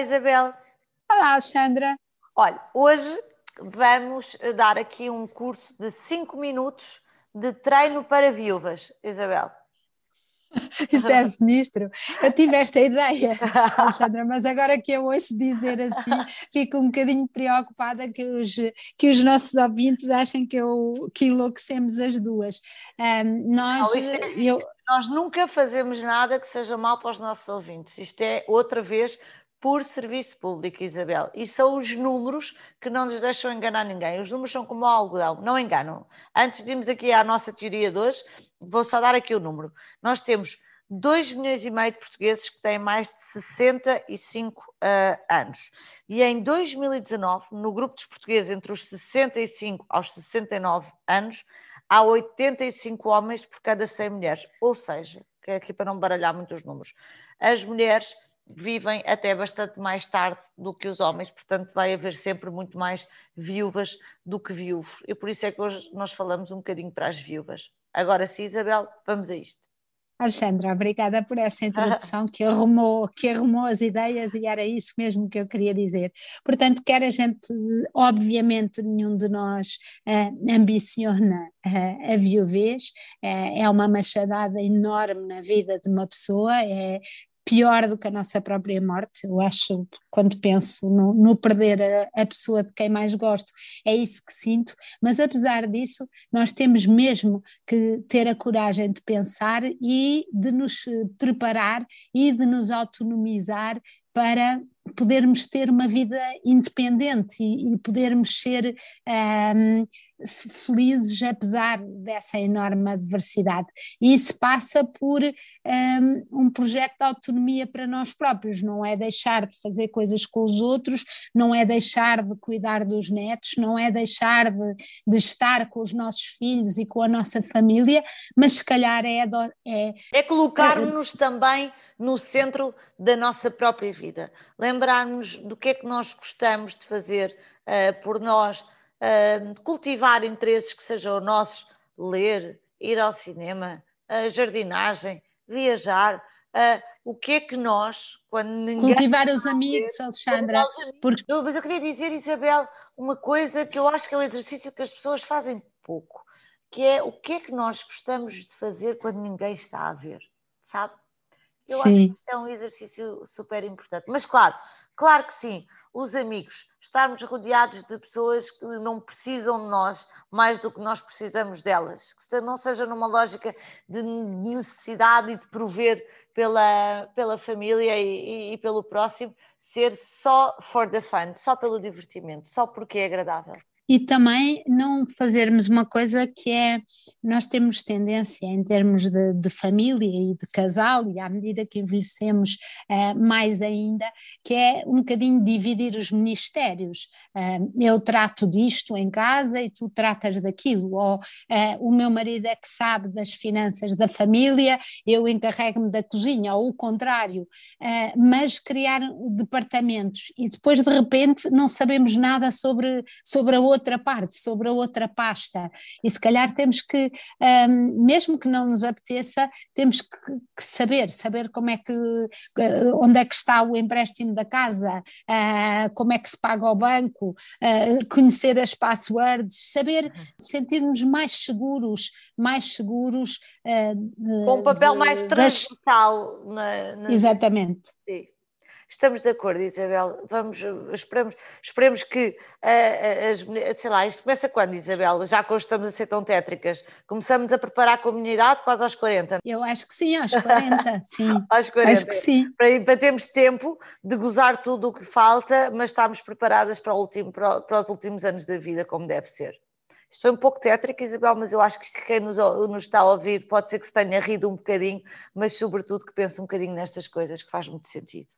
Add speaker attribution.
Speaker 1: Isabel.
Speaker 2: Olá, Alexandra.
Speaker 1: Olha, hoje vamos dar aqui um curso de 5 minutos de treino para viúvas, Isabel.
Speaker 2: Isso é sinistro. Eu tive esta ideia, Alexandra, mas agora que eu ouço dizer assim, fico um bocadinho preocupada que os, que os nossos ouvintes achem que, eu, que enlouquecemos as duas. Um, nós,
Speaker 1: Não, é, eu... nós nunca fazemos nada que seja mal para os nossos ouvintes. Isto é, outra vez, por serviço público, Isabel. E são os números que não nos deixam enganar ninguém. Os números são como algodão, não enganam. Antes de irmos aqui à nossa teoria de hoje, vou só dar aqui o número. Nós temos 2 milhões e meio de portugueses que têm mais de 65 uh, anos. E em 2019, no grupo dos portugueses entre os 65 aos 69 anos, há 85 homens por cada 100 mulheres. Ou seja, que é aqui para não baralhar muito os números, as mulheres vivem até bastante mais tarde do que os homens, portanto vai haver sempre muito mais viúvas do que viúvos. E por isso é que hoje nós falamos um bocadinho para as viúvas. Agora sim, Isabel, vamos a isto.
Speaker 2: Alexandra, obrigada por essa introdução que arrumou, que arrumou as ideias e era isso mesmo que eu queria dizer. Portanto, quer a gente, obviamente, nenhum de nós uh, ambiciona uh, a viuvez, uh, é uma machadada enorme na vida de uma pessoa, é, pior do que a nossa própria morte. Eu acho, quando penso no, no perder a, a, pessoa de quem mais gosto, é isso que sinto. Mas apesar disso, nós temos mesmo que ter a coragem de pensar e de nos preparar e de nos autonomizar para podermos ter uma vida independente e, e podermos ser um, felizes apesar dessa enorme adversidade. E isso passa por um, um, projeto de autonomia para nós próprios, não é deixar de fazer coisas com os outros, não é deixar de cuidar dos netos, não é deixar de, de estar com os nossos filhos e com a nossa família, mas se calhar é.
Speaker 1: É, é colocar-nos é, também no centro da nossa própria vida. Lembrarmos do que é que nós gostamos de fazer uh, por nós, uh, cultivar interesses que sejam nossos, ler, ir ao cinema, uh, jardinagem, viajar. Uh, o que é que nós, quando ninguém.
Speaker 2: Cultivar os amigos, Alexandra.
Speaker 1: Porque... Mas eu queria dizer, Isabel, uma coisa que eu acho que é um exercício que as pessoas fazem pouco, que é o que é que nós gostamos de fazer quando ninguém está a ver, sabe? Eu sim. acho que isto é um exercício super importante. Mas claro, claro que sim, os amigos, estarmos rodeados de pessoas que não precisam de nós mais do que nós precisamos delas, que não seja numa lógica de necessidade e de prover pela, pela família e, e, e pelo próximo, ser só for the fun, só pelo divertimento, só porque é agradável
Speaker 2: e também não fazermos uma coisa que é, nós temos tendência em termos de, de família e de casal, e à medida que envelhecemos uh, mais ainda, que é um bocadinho dividir os ministérios. Uh, eu trato disto em casa e tu tratas daquilo, ou uh, o meu marido é que sabe das finanças da família, eu encarrego-me da cozinha, ou o contrário, mas criar departamentos. E depois de repente não sabemos nada sobre, sobre a outra outra parte, sobre a outra pasta. E se calhar temos que, um, mesmo que não nos apeteça, temos que, que, saber, saber como é que, onde é que está o empréstimo da casa, uh, como é que se paga ao banco, uh, conhecer as passwords, saber uhum. sentir-nos mais seguros, mais seguros.
Speaker 1: Uh, Com um papel de, mais transversal. Na,
Speaker 2: na... Exatamente.
Speaker 1: Sim. Estamos de acordo, Isabel. Vamos, esperamos, esperemos que uh, as sei lá, isto começa quando, Isabel? Já que hoje estamos a ser tão tétricas. Começamos a preparar a comunidade quase aos 40.
Speaker 2: Eu acho que sim, aos 40, sim.
Speaker 1: aos 40.
Speaker 2: Acho que sim.
Speaker 1: Para, para termos tempo de gozar tudo o que falta, mas estarmos preparadas para, último, para, para os últimos anos da vida, como deve ser. Isto foi um pouco tétrico, Isabel, mas eu acho que quem nos, nos, está a ouvir pode ser que se tenha rido um bocadinho, mas sobretudo que pense um bocadinho nestas coisas que faz muito sentido.